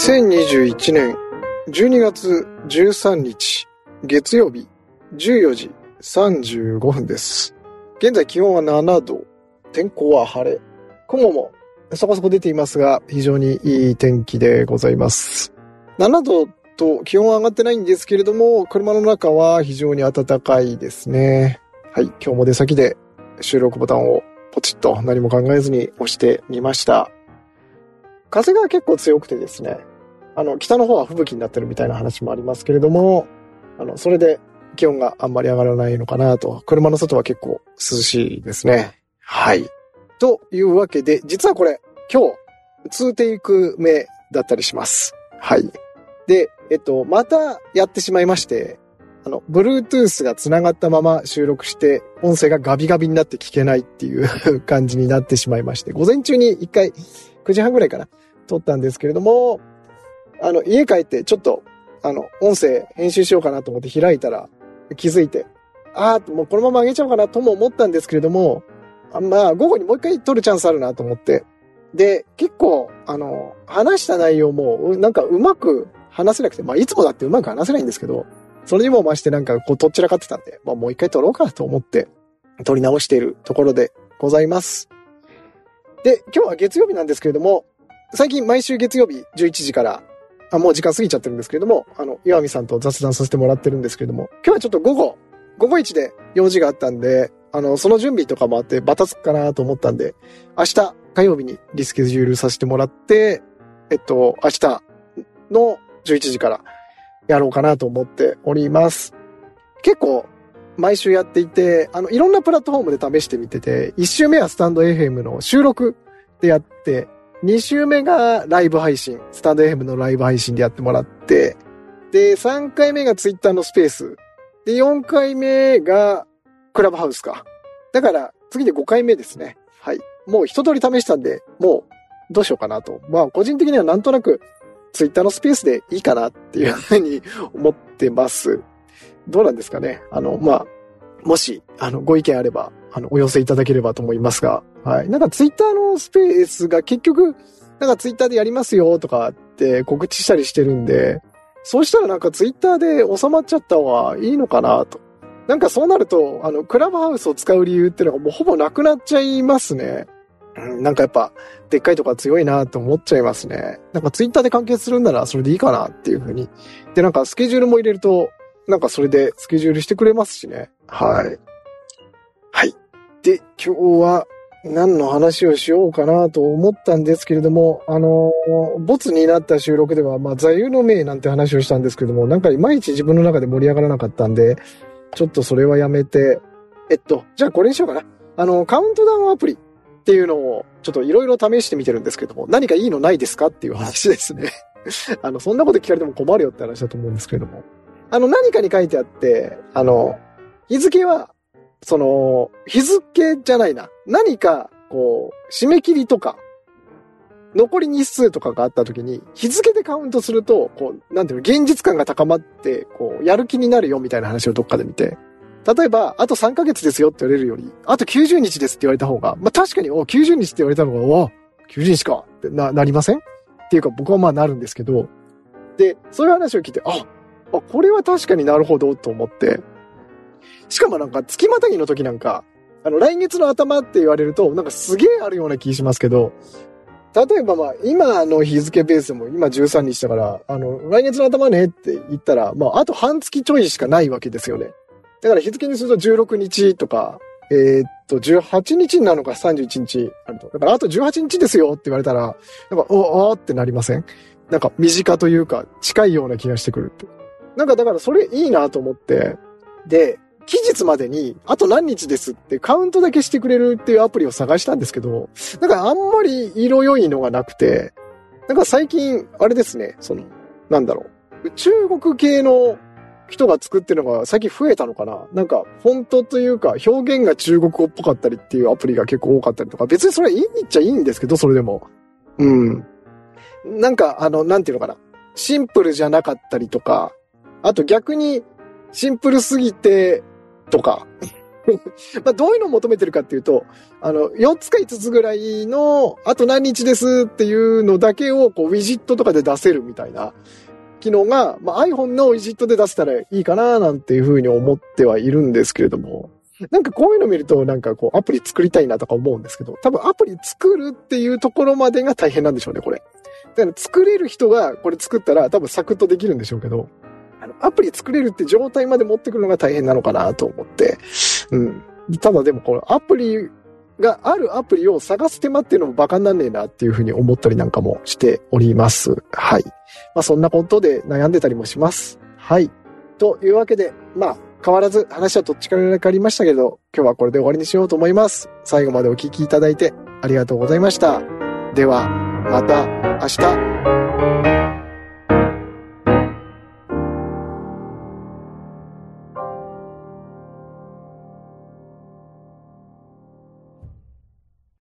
2021年12月13日月曜日14時35分です。現在気温は7度、天候は晴れ、雲もそこそこ出ていますが非常にいい天気でございます。7度と気温は上がってないんですけれども、車の中は非常に暖かいですね。はい、今日も出先で収録ボタンをポチッと何も考えずに押してみました。風が結構強くてですね、あの、北の方は吹雪になってるみたいな話もありますけれども、あの、それで気温があんまり上がらないのかなと、車の外は結構涼しいですね。はい。というわけで、実はこれ、今日、2テイク目だったりします。はい。で、えっと、またやってしまいまして、あの、Bluetooth が繋がったまま収録して、音声がガビガビになって聞けないっていう 感じになってしまいまして、午前中に一回、9時半ぐらいかな、撮ったんですけれども、あの、家帰ってちょっと、あの、音声編集しようかなと思って開いたら、気づいて、ああ、もうこのまま上げちゃおうかなとも思ったんですけれども、あまあ、午後にもう一回撮るチャンスあるなと思って。で、結構、あの、話した内容も、うなんかうまく話せなくて、まあ、いつもだってうまく話せないんですけど、それにも増してなんかこう、とっちらかってたんで、まあ、もう一回撮ろうかと思って、撮り直しているところでございます。で、今日は月曜日なんですけれども、最近毎週月曜日11時から、あ、もう時間過ぎちゃってるんですけれども、あの、岩見さんと雑談させてもらってるんですけれども、今日はちょっと午後、午後1で用事があったんで、あの、その準備とかもあってバタつくかなと思ったんで、明日火曜日にリスケジュールさせてもらって、えっと、明日の11時からやろうかなと思っております。結構、毎週やっていて、あの、いろんなプラットフォームで試してみてて、1週目はスタンド FM の収録でやって、2週目がライブ配信、スタンド FM のライブ配信でやってもらって、で、3回目がツイッターのスペース、で、4回目がクラブハウスか。だから、次で5回目ですね。はい。もう一通り試したんで、もう、どうしようかなと。まあ、個人的にはなんとなく、ツイッターのスペースでいいかなっていうふうに思ってます。どうなんですかね？あの、まあ、もし、あの、ご意見あれば、あの、お寄せいただければと思いますが、はい。なんかツイッターのスペースが結局、なんかツイッターでやりますよとかって告知したりしてるんで、そうしたらなんかツイッターで収まっちゃった方がいいのかなと。なんかそうなると、あの、クラブハウスを使う理由っていうのがもうほぼなくなっちゃいますね。なんかやっぱ、でっかいとか強いなと思っちゃいますね。なんかツイッターで完結するんならそれでいいかなっていうふうに。で、なんかスケジュールも入れると、なんかそれでスケジュールしてくれますしね。はい。はい。で、今日は何の話をしようかなと思ったんですけれども、あの、ボツになった収録では、まあ、座右の銘なんて話をしたんですけども、なんかいまいち自分の中で盛り上がらなかったんで、ちょっとそれはやめて、えっと、じゃあこれにしようかな。あの、カウントダウンアプリっていうのを、ちょっといろいろ試してみてるんですけども、何かいいのないですかっていう話ですね。あの、そんなこと聞かれても困るよって話だと思うんですけれども。あの、何かに書いてあって、あの、日付は、その、日付じゃないな。何か、こう、締め切りとか、残り日数とかがあった時に、日付でカウントすると、こう、なんていうの、現実感が高まって、こう、やる気になるよみたいな話をどっかで見て、例えば、あと3ヶ月ですよって言われるより、あと90日ですって言われた方が、まあ確かに、お、90日って言われたのが、お、90日かってな、なりません？っていうか僕はまあなるんですけど、で、そういう話を聞いて、あ、あ、これは確かになるほどと思って、しかもなんか月またぎの時なんか、あの、来月の頭って言われると、なんかすげえあるような気しますけど、例えばまあ、今の日付ベースも今13日だから、あの、来月の頭ねって言ったら、まあ、あと半月ちょいしかないわけですよね。だから日付にすると16日とか、えーっと、18日になるのか31日あると。だからあと18日ですよって言われたら、なんか、お、おーってなりません？なんか身近というか近いような気がしてくるって。なんかだからそれいいなと思って、で、期日までにあと何日ですってカウントだけしてくれるっていうアプリを探したんですけど、なんかあんまり色良いのがなくて、なんか最近、あれですね、その、なんだろう、中国系の人が作ってるのが最近増えたのかな？なんか、フォントというか表現が中国語っぽかったりっていうアプリが結構多かったりとか、別にそれいいっちゃいいんですけど、それでも。うん。なんか、あの、なんていうのかな？シンプルじゃなかったりとか、あと逆に、シンプルすぎて、とか。まあ、どういうのを求めてるかっていうと、あの、4つか5つぐらいの、あと何日ですっていうのだけを、こう、ウィジットとかで出せるみたいな機能が、まあ、iPhone のウィジットで出せたらいいかな、なんていうふうに思ってはいるんですけれども、なんかこういうの見ると、なんかこう、アプリ作りたいなとか思うんですけど、多分アプリ作るっていうところまでが大変なんでしょうね、これ。だから作れる人がこれ作ったら多分サクッとできるんでしょうけど、あの、アプリ作れるって状態まで持ってくるのが大変なのかなと思って、うん。ただでもこのアプリがあるアプリを探す手間っていうのもバカになんねえなっていうふうに思ったりなんかもしております。はい。まあそんなことで悩んでたりもします。はい。というわけで、まあ変わらず話はどっちからかありましたけど、今日はこれで終わりにしようと思います。最後までお聞きいただいてありがとうございました。では、また明日。